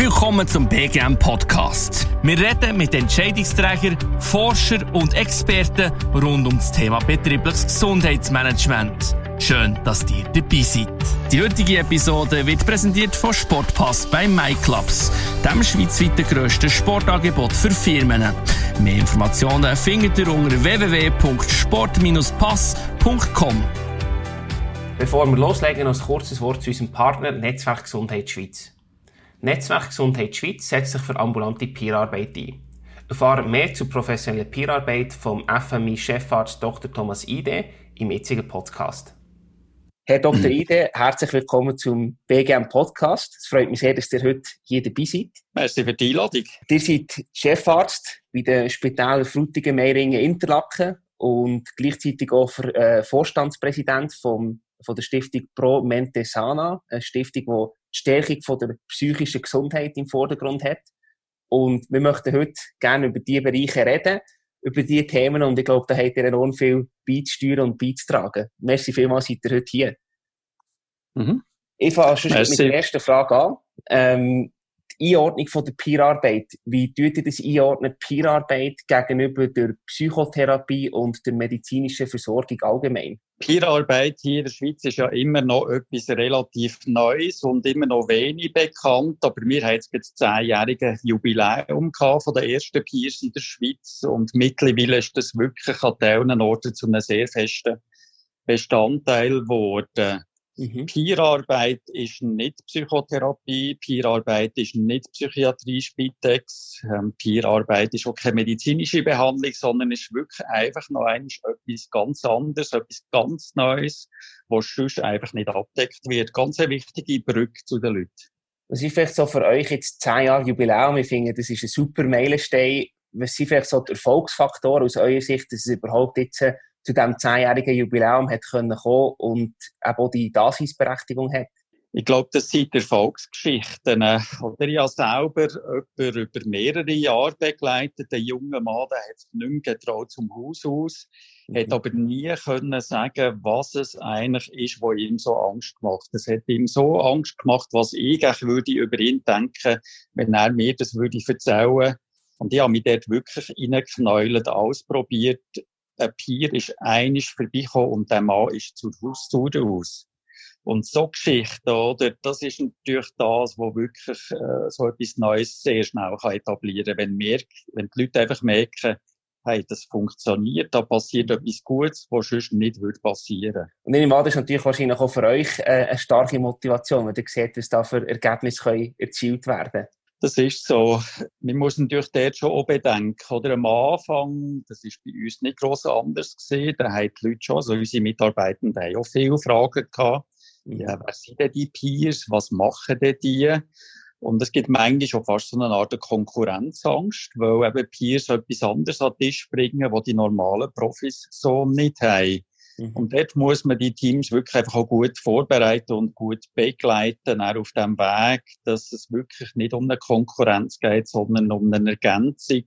Willkommen zum BGM Podcast. Wir reden mit Entscheidungsträgern, Forschern und Experten rund um das Thema betriebliches Gesundheitsmanagement. Schön, dass ihr dabei seid. Die heutige Episode wird präsentiert von Sportpass bei MyClubs, dem schweizweiten grössten Sportangebot für Firmen. Mehr Informationen findet ihr unter www.sport-pass.com. Bevor wir loslegen, noch ein kurzes Wort zu unserem Partner Netzwerk Gesundheit Schweiz. Netzwerk Gesundheit Schweiz setzt sich für ambulante Peerarbeit ein. Erfahren mehr zur professionellen Peerarbeit vom FMI-Chefarzt Dr. Thomas Ide im jetzigen Podcast. Herr Dr. Ide, herzlich willkommen zum BGM Podcast. Es freut mich sehr, dass ihr heute hier dabei seid. Merci für die Einladung. Ihr seid Chefarzt bei den Spitälern Frutigen, Meiringen, Interlaken und gleichzeitig auch äh, Vorstandspräsident vom, von der Stiftung Pro Mente Sana, eine Stiftung, die die Stärkung von der psychischen Gesundheit im Vordergrund hat. Und wir möchten heute gerne über diese Bereiche reden, über diese Themen und ich glaube, da habt ihr enorm viel beizusteuern und beizutragen. Merci vielmals, seid ihr heute hier. Mhm. Ich fange schon mit der ersten Frage an. Ähm, Einordnung von der Peerarbeit. Wie tut ihr das einordnen, Peerarbeit gegenüber der Psychotherapie und der medizinischen Versorgung allgemein? Peerarbeit hier in der Schweiz ist ja immer noch etwas relativ Neues und immer noch wenig bekannt. Aber wir haben jetzt das zehnjährige Jubiläum von der ersten Peers in der Schweiz und mittlerweile ist das wirklich an diesen Orten zu einem sehr festen Bestandteil geworden. Mhm. Peerarbeit ist nicht Psychotherapie, Peerarbeit ist nicht Psychiatrie, Spitex, ähm, Peerarbeit ist auch keine medizinische Behandlung, sondern ist wirklich einfach noch etwas ganz anderes, etwas ganz Neues, was sonst einfach nicht abdeckt wird. Ganz eine wichtige Brücke zu den Leuten. Was ist vielleicht so für euch jetzt zehn Jahre Jubiläum? Ich finde, das ist ein super Meilenstein. Was sind vielleicht so die Erfolgsfaktoren aus eurer Sicht, dass es überhaupt jetzt zu diesem zehnjährigen Jubiläum hat können kommen und eben auch die Daseinsberechtigung hat? Ich glaube, das sind Erfolgsgeschichten. Oder ich habe selber über, über mehrere Jahre begleitet. Ein junger Mann, der hat sich nicht mehr getraut zum Haus aus, mhm. hat aber nie können sagen, was es eigentlich ist, was ihm so Angst gemacht. Es hat ihm so Angst gemacht, was ich eigentlich würde über ihn denken, wenn er mir das würde erzählen. Und ich habe mich dort wirklich reingeknäult, ausprobiert, ein Pier ist einig vorbeigekommen und der Mann ist zur Haustür aus. Und so Geschichten, oder, das ist natürlich das, wo wirklich äh, so etwas Neues sehr schnell kann etablieren kann. Wenn, merk, wenn die Leute einfach merken, hey, das funktioniert, da passiert etwas Gutes, was sonst nicht würde passieren. Und an, das ist natürlich wahrscheinlich auch für euch äh, eine starke Motivation, wenn ihr seht, dass da für Ergebnisse erzielt werden können. Das ist so. Man muss natürlich dort schon auch bedenken, oder? Am Anfang, das ist bei uns nicht gross anders gesehen, da haben die Leute schon, also unsere Mitarbeitenden haben auch viele Fragen gehabt. Ja, wer sind denn die Peers? Was machen denn die? Und es gibt manchmal schon fast so eine Art Konkurrenzangst, weil eben Peers etwas anderes an den Tisch bringen, was die normalen Profis so nicht haben. Mhm. Und dort muss man die Teams wirklich einfach auch gut vorbereiten und gut begleiten, auch auf dem Weg, dass es wirklich nicht um eine Konkurrenz geht, sondern um eine Ergänzung.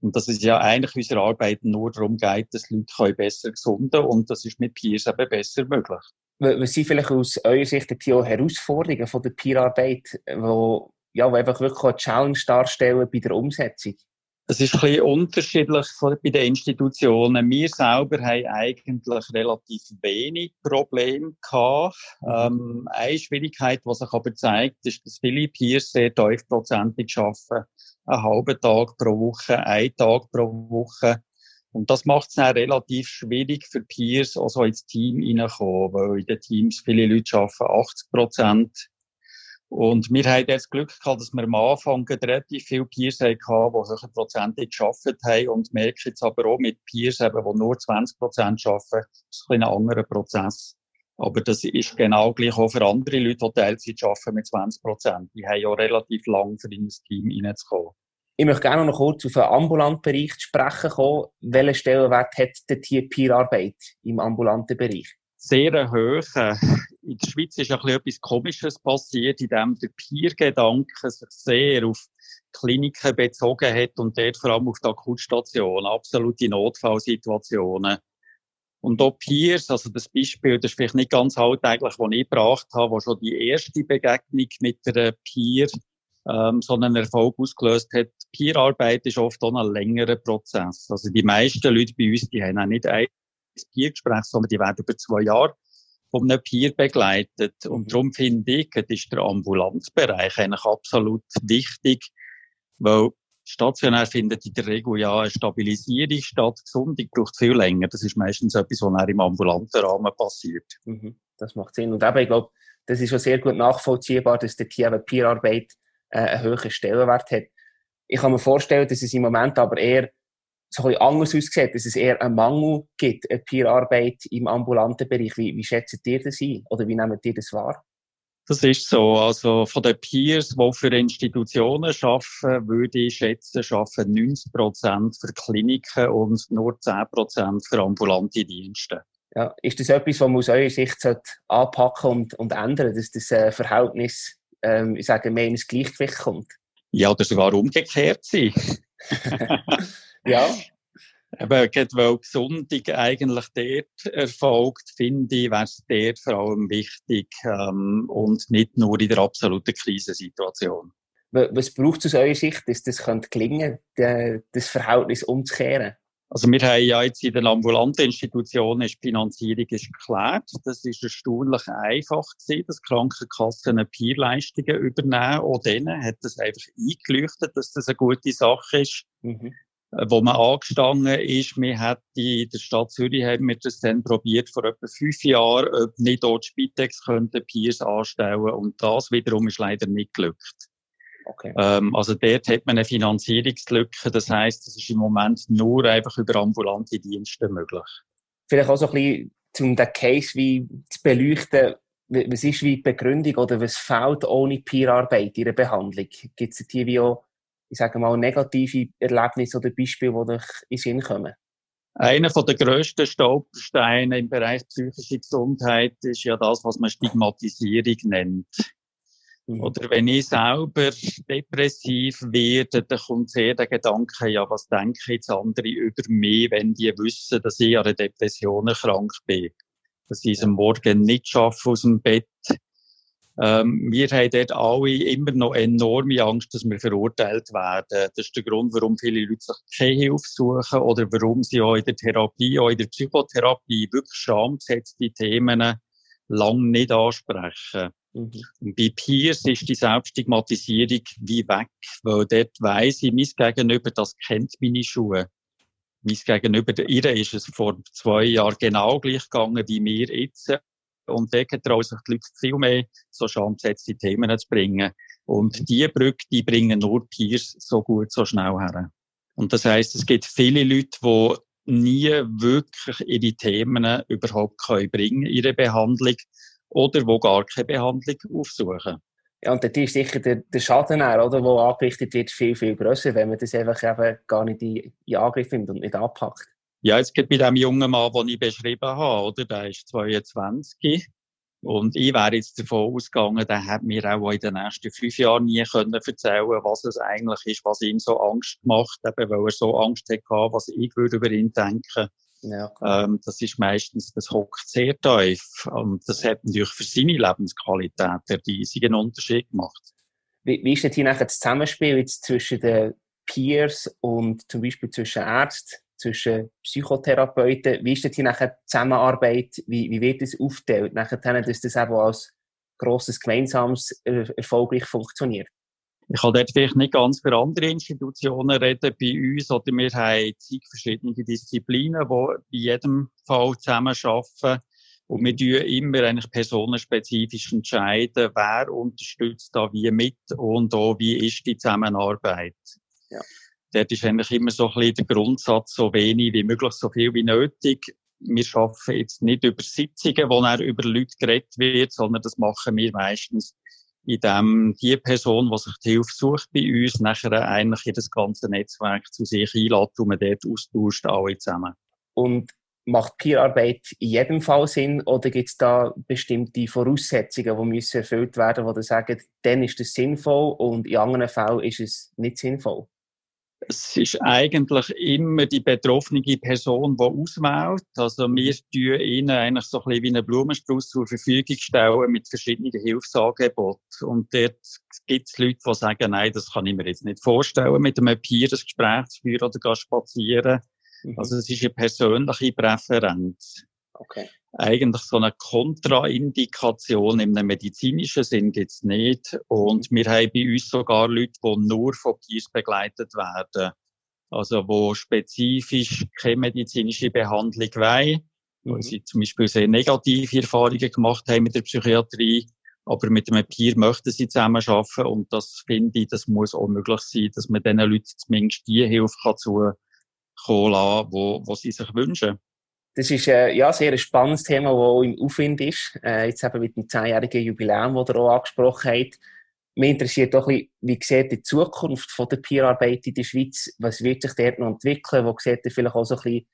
Und dass es ja eigentlich unserer Arbeit nur darum geht, dass Leute besser gesunden und das ist mit Peers eben besser möglich. Was sind vielleicht aus eurer Sicht die Herausforderungen von der Peerarbeit, wo, ja, einfach wirklich eine Challenge darstellen bei der Umsetzung? Es ist ein bisschen unterschiedlich bei den Institutionen. Wir selber haben eigentlich relativ wenig Probleme gehabt. Mhm. Ähm, eine Schwierigkeit, die sich aber zeigt, ist, dass viele Peers sehr tiefprozentig arbeiten. Einen halben Tag pro Woche, einen Tag pro Woche. Und das macht es dann relativ schwierig für Peers, also ins Team reinzukommen, weil in den Teams viele Leute arbeiten 80 Prozent und wir haben jetzt Glück gehabt, dass wir am Anfang relativ viele Peers hatten, die Prozente geschafft haben und merken jetzt aber auch mit Peers, eben, die nur 20 Prozent arbeiten, ist ein, ein anderer Prozess. Aber das ist genau gleich auch für andere Leute, die Teilzeit arbeiten mit 20 Prozent. Die haben ja relativ lang für in das Team reinzukommen. Ich möchte gerne noch kurz auf den ambulanten Bereich sprechen kommen. Welchen Stellenwert hat die Peerarbeit im ambulanten Bereich? sehr hoch. In der Schweiz ist ein bisschen etwas Komisches passiert, in dem der Peer-Gedanke sich sehr auf Kliniken bezogen hat und dort vor allem auf die Akutstation, absolute Notfallsituationen. Und auch Peers, also das Beispiel, das ist vielleicht nicht ganz alltäglich, das ich gebracht habe, wo schon die erste Begegnung mit der Peer ähm, so einen Erfolg ausgelöst hat. Peerarbeit ist oft auch ein längerer Prozess. Also die meisten Leute bei uns, die haben auch nicht ein Peergespräch, sondern die werden über zwei Jahre von einem Peer begleitet. Und mhm. darum finde ich, ist der Ambulanzbereich eigentlich absolut wichtig, weil stationär findet in der Regel ja eine Stabilisierung statt. Gesundung braucht viel länger. Das ist meistens etwas, was im ambulanten Rahmen passiert. Mhm. Das macht Sinn. Und eben, ich glaube, das ist schon sehr gut nachvollziehbar, dass der Team Peerarbeit äh, einen höheren Stellenwert hat. Ich kann mir vorstellen, dass es im Moment aber eher so ein anders aussieht, dass es eher einen Mangel gibt, eine Peerarbeit im ambulanten Bereich. Wie, wie schätzt ihr das ein? Oder wie nehmt ihr das wahr? Das ist so. Also von den Peers, die für Institutionen arbeiten, würde ich schätzen, arbeiten 90 Prozent für Kliniken und nur 10 Prozent für ambulante Dienste. Ja, ist das etwas, was man aus eurer Sicht anpacken und, und ändern dass das äh, Verhältnis, ähm, ich sage, mehr ins Gleichgewicht kommt? Ja, oder sogar umgekehrt sein. ja. Eben, weil Gesundung eigentlich dort erfolgt, finde ich, wäre es dort vor allem wichtig ähm, und nicht nur in der absoluten Krisensituation. Was braucht es aus eurer Sicht, dass das gelingen könnte, das Verhältnis umzukehren? Also wir haben ja jetzt in den ambulanten Institutionen ist die Finanzierung ist geklärt. Das ist erstaunlich einfach gewesen, dass Krankenkassen Peerleistungen übernehmen. Auch denen hat das einfach eingeleuchtet, dass das eine gute Sache ist. Mhm. Äh, wo man angestanden ist, wir hätten in der Stadt Zürich haben wir das dann probiert vor etwa fünf Jahren, ob nicht dort Spitex könnte Peers anstellen und das wiederum ist leider nicht gelückt. Okay. Ähm, also dort hat man eine Finanzierungslücke, das heißt, das ist im Moment nur einfach über ambulante Dienste möglich. Vielleicht auch so ein bisschen, um den Case wie zu beleuchten, was ist wie die Begründung oder was fehlt ohne Peerarbeit in der Behandlung? Gibt es hier wie auch ich sage mal, negative Erlebnisse oder Beispiele, die euch in Sinn kommen? Einer der grössten Stolpersteine im Bereich psychische Gesundheit ist ja das, was man Stigmatisierung nennt. Mhm. Oder wenn ich selber depressiv werde, dann kommt sehr der Gedanke, ja, was denken jetzt andere über mich, wenn die wissen, dass ich an einer Depression krank bin? Dass ich es am Morgen nicht schaffe aus dem Bett, ähm, wir haben dort alle immer noch enorme Angst, dass wir verurteilt werden. Das ist der Grund, warum viele Leute sich keine Hilfe suchen oder warum sie auch in der Therapie, auch in der Psychotherapie wirklich schambesetzte Themen lang nicht ansprechen. Mhm. Und bei Peers ist die Selbststigmatisierung wie weg, weil dort weiss ich, mein Gegenüber, das kennt meine Schuhe. Mein Gegenüber, ihr ist es vor zwei Jahren genau gleich gegangen wie mir jetzt. Und da trauen sich die Leute viel mehr, so schambesetzte Themen zu bringen. Und die Brücke, die bringen nur Peers so gut, so schnell her. Und das heißt, es gibt viele Leute, die nie wirklich ihre Themen überhaupt können bringen, ihre Behandlung, oder wo gar keine Behandlung aufsuchen. Ja, und dort ist sicher der, der Schaden, auch, oder, der angerichtet wird, viel, viel grösser, wenn man das einfach eben gar nicht in, in Angriff nimmt und nicht anpackt. Ja, jetzt geht bei dem jungen Mann, den ich beschrieben habe, oder? Der ist 22. Und ich wäre jetzt davon ausgegangen, der hat mir auch in den nächsten fünf Jahren nie können erzählen was es eigentlich ist, was ihm so Angst macht, eben weil er so Angst hatte, was ich würde über ihn denken. Ja, ähm, das ist meistens, das hockt sehr tief. Und das hat natürlich für seine Lebensqualität einen riesigen Unterschied gemacht. Wie, wie ist denn hier nachher das Zusammenspiel jetzt zwischen den Peers und zum Beispiel zwischen Ärzten? Zwischen Psychotherapeuten. Wie ist das hier nachher die Zusammenarbeit? Wie, wie wird das aufgeteilt? Nachher, dass das eben als grosses Gemeinsames äh, erfolgreich funktioniert? Ich kann dort vielleicht nicht ganz für andere Institutionen reden. Bei uns oder wir haben zig verschiedene Disziplinen, die bei jedem Fall zusammenarbeiten. Und wir tun immer eigentlich personenspezifisch entscheiden, wer unterstützt da wie mit und auch wie ist die Zusammenarbeit. Ja dort ist eigentlich immer so ein bisschen der Grundsatz, so wenig wie möglich, so viel wie nötig. Wir arbeiten jetzt nicht über Sitzungen, wo dann über Leute geredet wird, sondern das machen wir meistens, indem die Person, die sich die Hilfe sucht bei uns, nachher eigentlich in das ganze Netzwerk zu sich einlädt und man dort austauscht, alle zusammen. Und macht Peerarbeit in jedem Fall Sinn oder gibt es da bestimmte Voraussetzungen, die müssen erfüllt werden, wo du sagen, dann ist es sinnvoll und in anderen Fällen ist es nicht sinnvoll? Es ist eigentlich immer die betroffene Person, die auswählt. Also wir tun ihnen eigentlich so ein bisschen wie einen Blumenstrauß zur Verfügung stellen mit verschiedenen Hilfsangeboten. Und dort gibt es Leute, die sagen, nein, das kann ich mir jetzt nicht vorstellen, mit einem Peer ein Gespräch zu führen oder spazieren. Mhm. Also es ist eine persönliche Präferenz. Okay. Eigentlich so eine Kontraindikation im medizinischen Sinn gibt's nicht. Und mhm. wir haben bei uns sogar Leute, die nur von Peers begleitet werden. Also, wo spezifisch keine medizinische Behandlung wollen, mhm. weil sie zum Beispiel sehr negative Erfahrungen gemacht haben mit der Psychiatrie. Aber mit einem Peer möchten sie zusammenarbeiten. Und das finde ich, das muss auch möglich sein, dass man diesen Leuten zumindest die Hilfe kann zukommen lassen, wo, wo sie sich wünschen. Das ist äh, ja, sehr ein spannendes Thema, das auch im Aufwind ist. Äh, jetzt eben mit dem zehnjährigen Jubiläum, das ihr auch angesprochen habt. Mich interessiert auch ein bisschen, wie sieht die Zukunft von der Peerarbeit in der Schweiz? Was wird sich dort noch entwickeln? Wo seht ihr vielleicht auch so ein bisschen,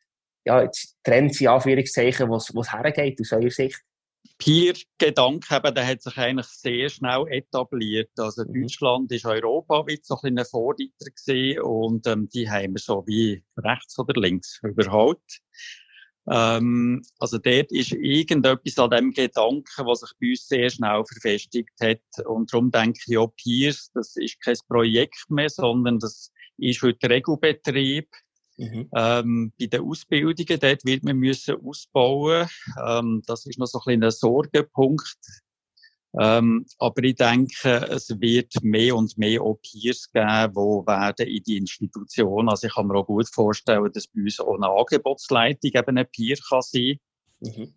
ja, jetzt Trends in Anführungszeichen, wo es hergeht aus eurer Sicht? Peer-Gedanke eben, der hat sich eigentlich sehr schnell etabliert. Also mhm. Deutschland ist Europa wie so ein, ein Vorreiter gewesen und ähm, die haben wir so wie rechts oder links überholt. Ähm, also dort ist irgendetwas an dem Gedanken, was sich bei uns sehr schnell verfestigt hat. Und darum denke ich auch Peers, das ist kein Projekt mehr, sondern das ist heute Regelbetrieb. Mhm. Ähm, bei den Ausbildungen, dort wird man müssen ausbauen. Ähm, das ist noch so ein, ein Sorgenpunkt. Ähm, aber ich denke, es wird mehr und mehr auch Peers geben, die werden in die Institution. Also ich kann mir auch gut vorstellen, dass bei uns auch eine Angebotsleitung eben ein Peer kann sein. Mhm.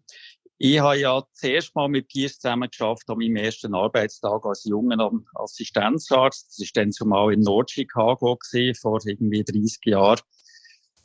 Ich habe ja zuerst mal mit Peers zusammen geschafft an meinem ersten Arbeitstag als junger Assistenzarzt. Das ist dann zumal in Nord-Chicago vor irgendwie 30 Jahren.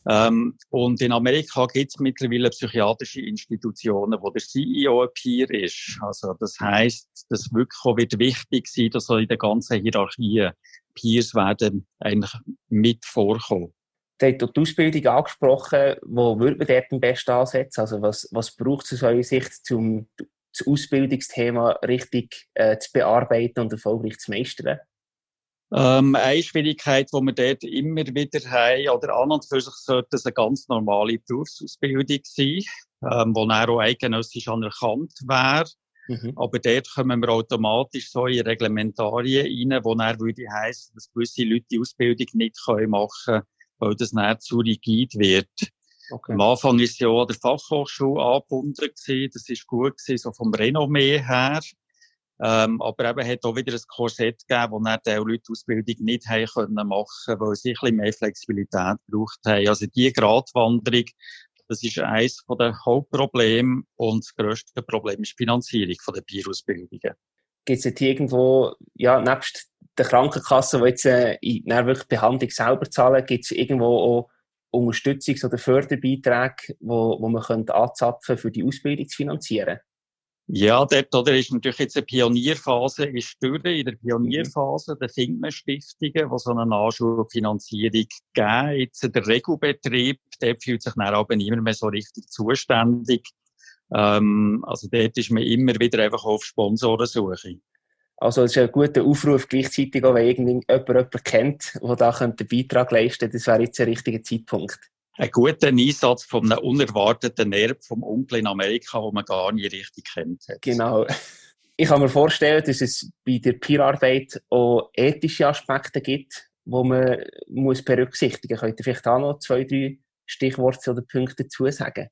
Ähm, und in Amerika gibt es mittlerweile psychiatrische Institutionen, wo der CEO ein Peer ist. Also das heißt, das wirklich wird wichtig sein, dass so in der ganzen Hierarchie Peers werden eigentlich mit vorkommen. Du hast die Ausbildung angesprochen. Wo würde man dort am besten ansetzen? Also was, was braucht es aus eurer Sicht, um das Ausbildungsthema richtig äh, zu bearbeiten und erfolgreich zu meistern? Ähm, eine Schwierigkeit, die wir dort immer wieder haben, oder an und für sich sollte es eine ganz normale Berufsausbildung sein, ähm, die dann auch eidgenössisch anerkannt wäre. Mhm. Aber dort kommen wir automatisch so in Reglementarien rein, wo dann würde heissen, dass gewisse Leute die Ausbildung nicht machen können, weil das dann zu rigid wird. Okay. Am Anfang ist ja auch der Fachhochschule angebunden gewesen. Das ist gut gewesen, so vom Renommee her. Ähm, aber eben hat auch wieder ein Korsett gegeben, wo dann die Leute Ausbildung nicht haben können machen, weil sie ein bisschen mehr Flexibilität gebraucht haben. Also die Gratwanderung, das ist eines der Hauptprobleme und das grösste Problem ist die Finanzierung der Bierausbildungen. Gibt es jetzt irgendwo, ja, nebst der Krankenkasse, die jetzt äh, in wirklich Behandlung selber zahlen, gibt es irgendwo auch Unterstützungs- oder Förderbeiträge, wo man könnte anzapfen für die Ausbildung zu finanzieren? Ja, dort oder ist natürlich jetzt eine Pionierphase ist durch. In der Pionierphase der findet man Stiftungen, die so eine Nachschulfinanzierung geben. Jetzt der Regelbetrieb, der fühlt sich dann aber niemand mehr so richtig zuständig. Ähm, also dort ist man immer wieder einfach auf Sponsorensuche. Also es ist ein guter Aufruf gleichzeitig auch, wenn irgendjemand jemanden kennt, der da einen Beitrag leisten könnte. Das wäre jetzt ein richtiger Zeitpunkt ein guter Einsatz von einem unerwarteten Nerv vom Onkel in Amerika, wo man gar nicht richtig kennt. Genau. Ich kann mir vorstellen, dass es bei der Peerarbeit auch ethische Aspekte gibt, die man muss berücksichtigen muss. Könnt ihr vielleicht auch noch zwei, drei Stichworte oder Punkte dazu sagen?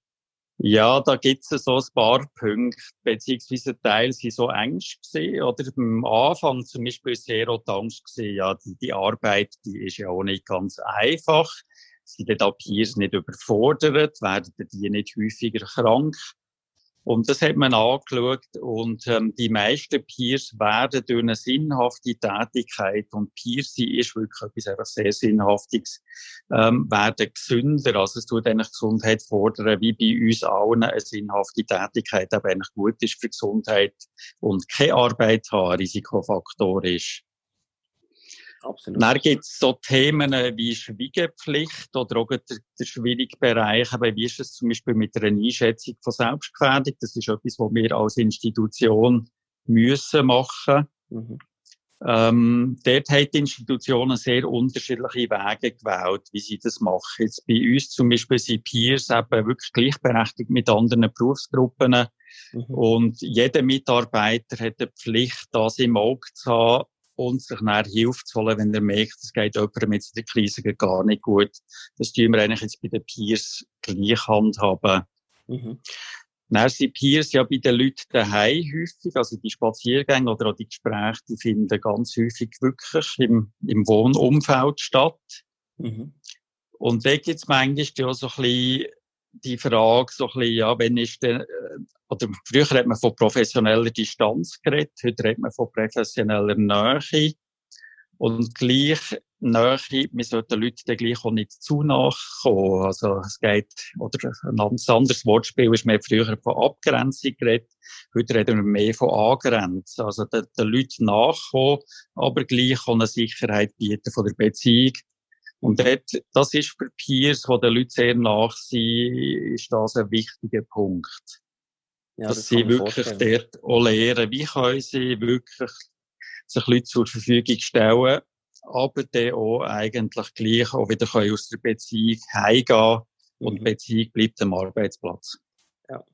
Ja, da gibt es so ein paar Punkte, beziehungsweise Teil sind so Ängste gesehen, oder am Anfang zum Beispiel sehr auch die Angst gesehen, ja, die, die Arbeit, die ist ja auch nicht ganz einfach sind die Peers nicht überfordert, werden die nicht häufiger krank. Und das hat man angeschaut und ähm, die meisten Peers werden durch eine sinnhafte Tätigkeit und Peers ist wirklich etwas einfach sehr Sinnhaftiges, ähm, werden gesünder. Also es tut eigentlich Gesundheit fordern, wie bei uns allen eine sinnhafte Tätigkeit aber eigentlich gut ist für Gesundheit und keine Arbeit haben, Risikofaktor ist. Absolut. Dann gibt es so Themen wie Schwiegepflicht oder auch der, der schwierige Bereich, aber wie ist es zum Beispiel mit einer Einschätzung von Selbstgefährdung? Das ist etwas, was wir als Institution müssen machen. Mhm. Ähm, dort haben die Institutionen sehr unterschiedliche Wege gewählt, wie sie das machen. Jetzt bei uns zum Beispiel sind Peers eben wirklich gleichberechtigt mit anderen Berufsgruppen. Mhm. Und jeder Mitarbeiter hat die Pflicht, das im Auge zu haben und sich nachher Hilfe zu holen, wenn er merkt, es geht jemandem in der Krise gar nicht gut. Das tun wir eigentlich jetzt bei den Peers gleich handhaben. Mhm. Dann sind Peers ja bei den Leuten daheim häufig, also die Spaziergänge oder auch die Gespräche, die finden ganz häufig wirklich im, im Wohnumfeld statt. Mhm. Und da gibt es manchmal ja so ein bisschen die Frage, so ein bisschen, ja, wenn ist denn, äh, oder früher hat man von professioneller Distanz geredet, heute redet man von professioneller Nähe. Und gleich Nähe, wir sollten Leuten dann gleich auch nicht zu nachkommen. Also, es geht, oder ein anderes Wortspiel ist mehr früher von Abgrenzung geredet. Heute reden wir mehr von Angrenzen. Also, den, den Leuten nachkommen, aber gleich auch eine Sicherheit bieten von der Beziehung. Und dort, das ist für Peers, die den Leuten sehr nach sind, ist das ein wichtiger Punkt. Ja, dass das sie wirklich vorstellen. dort auch lernen, wie können sie wirklich sich Leute zur Verfügung stellen, aber dann auch eigentlich gleich auch wieder können aus der Beziehung heimgehen und die mhm. Beziehung bleibt am Arbeitsplatz. Ja.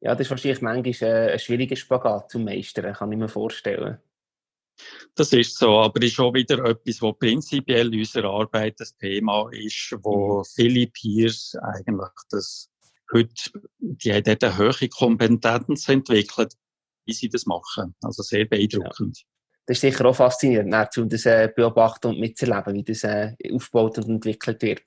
ja, das ist wahrscheinlich manchmal ein schwieriger Spagat zu meistern, kann ich mir vorstellen. Das ist so, aber ist auch wieder etwas, wo prinzipiell in unserer Arbeit das Thema ist, wo mhm. viele Peers eigentlich das heute, die haben dort eine hohe Kompetenz entwickelt, wie sie das machen. Also sehr beeindruckend. Ja das ist sicher auch faszinierend, um das äh, beobachten und mitzuerleben, wie das äh, aufgebaut und entwickelt wird.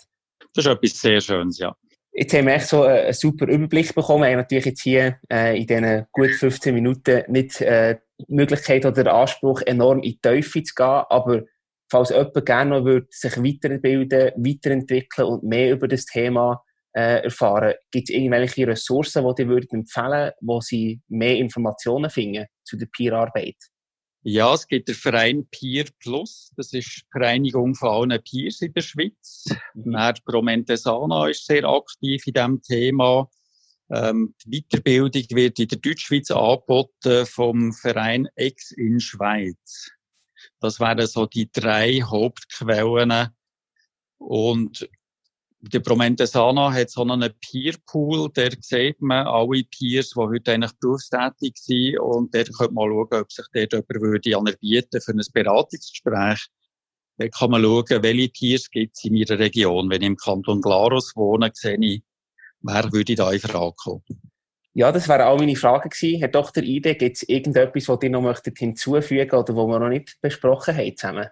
Das ist etwas sehr Schönes, ja. Jetzt haben wir echt so einen super Überblick bekommen. Wir haben natürlich jetzt hier äh, in diesen gut 15 Minuten nicht äh, Möglichkeit oder Anspruch, enorm in die Tiefe zu gehen, aber falls jemand gerne noch würde, sich weiterbilden, weiterentwickeln und mehr über das Thema äh, erfahren, gibt es irgendwelche Ressourcen, die ihr würdet empfehlen wo sie mehr Informationen finden zu der Peer-Arbeit? Ja, es gibt den Verein Peer Plus. Das ist die Vereinigung von allen Peers in der Schweiz. Mhm. Dann Promentesana ist sehr aktiv in diesem Thema. Ähm, die Weiterbildung wird in der Deutschschweiz angeboten vom Verein Ex in Schweiz. Das wären so die drei Hauptquellen. Und der Promentesana hat so einen Peer-Pool, der sieht man alle Peers, die heute eigentlich berufstätig sind und der könnte mal schauen, ob sich dort jemand würde anerbieten für ein Beratungsgespräch. Da kann man schauen, welche Peers gibt es in meiner Region. Wenn ich im Kanton Glarus wohne, sehe ich, wer würde da in Frage kommen. Ja, das wären auch meine Fragen gewesen. Herr Dr. Ide, gibt es irgendetwas, was ihr noch möchtet hinzufügen oder was wir noch nicht besprochen haben zusammen?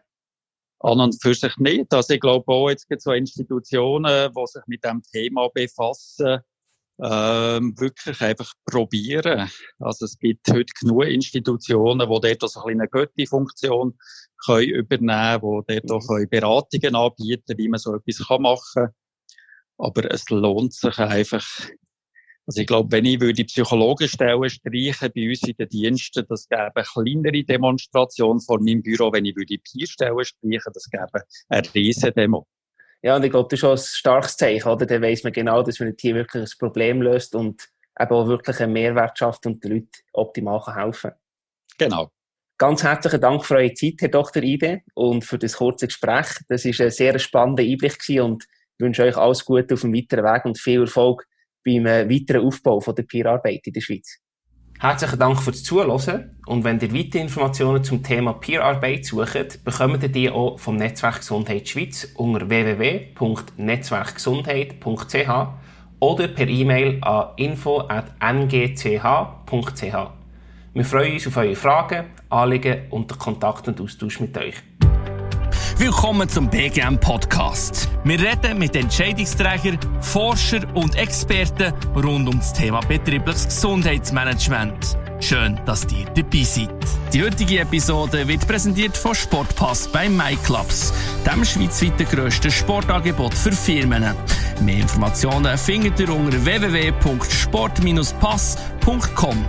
an und für sich nicht. Also ich glaube auch, jetzt gibt es so Institutionen, die sich mit dem Thema befassen, ähm, wirklich einfach probieren. Also es gibt heute genug Institutionen, die dort so eine Götti-Funktion können übernehmen können, die dort auch mhm. Beratungen anbieten wie man so etwas machen kann. Aber es lohnt sich einfach, also ich glaube, wenn ich würde Psychologenstellen streichen bei uns in den Diensten, das gäbe eine kleinere Demonstration vor meinem Büro. Wenn ich würde Peerstellen streichen, das gäbe eine riesige Demo. Ja, und ich glaube, das ist schon ein starkes Zeichen, oder? Dann weiss man genau, dass man hier wirklich ein Problem löst und eben auch wirklich einen Mehrwert schafft und den Leuten optimal helfen kann. Genau. Ganz herzlichen Dank für eure Zeit, Herr Dr. Ide, und für das kurze Gespräch. Das war ein sehr spannender Einblick und ich wünsche euch alles Gute auf dem weiteren Weg und viel Erfolg beim äh, weiteren Aufbau von der Peer-Arbeit in der Schweiz. Herzlichen Dank fürs Zuhören und wenn ihr weitere Informationen zum Thema Peer-Arbeit sucht, bekommt ihr die auch vom Netzwerk Gesundheit Schweiz unter www.netzwerkgesundheit.ch oder per E-Mail an info.ngch.ch. Wir freuen uns auf eure Fragen, Anliegen und den Kontakt und Austausch mit euch. Willkommen zum BGM Podcast. Wir reden mit Entscheidungsträgern, Forschern und Experten rund um das Thema betriebliches Gesundheitsmanagement. Schön, dass ihr dabei seid. Die heutige Episode wird präsentiert von Sportpass bei MyClubs, dem schweizweit grössten Sportangebot für Firmen. Mehr Informationen findet ihr unter www.sport-pass.com.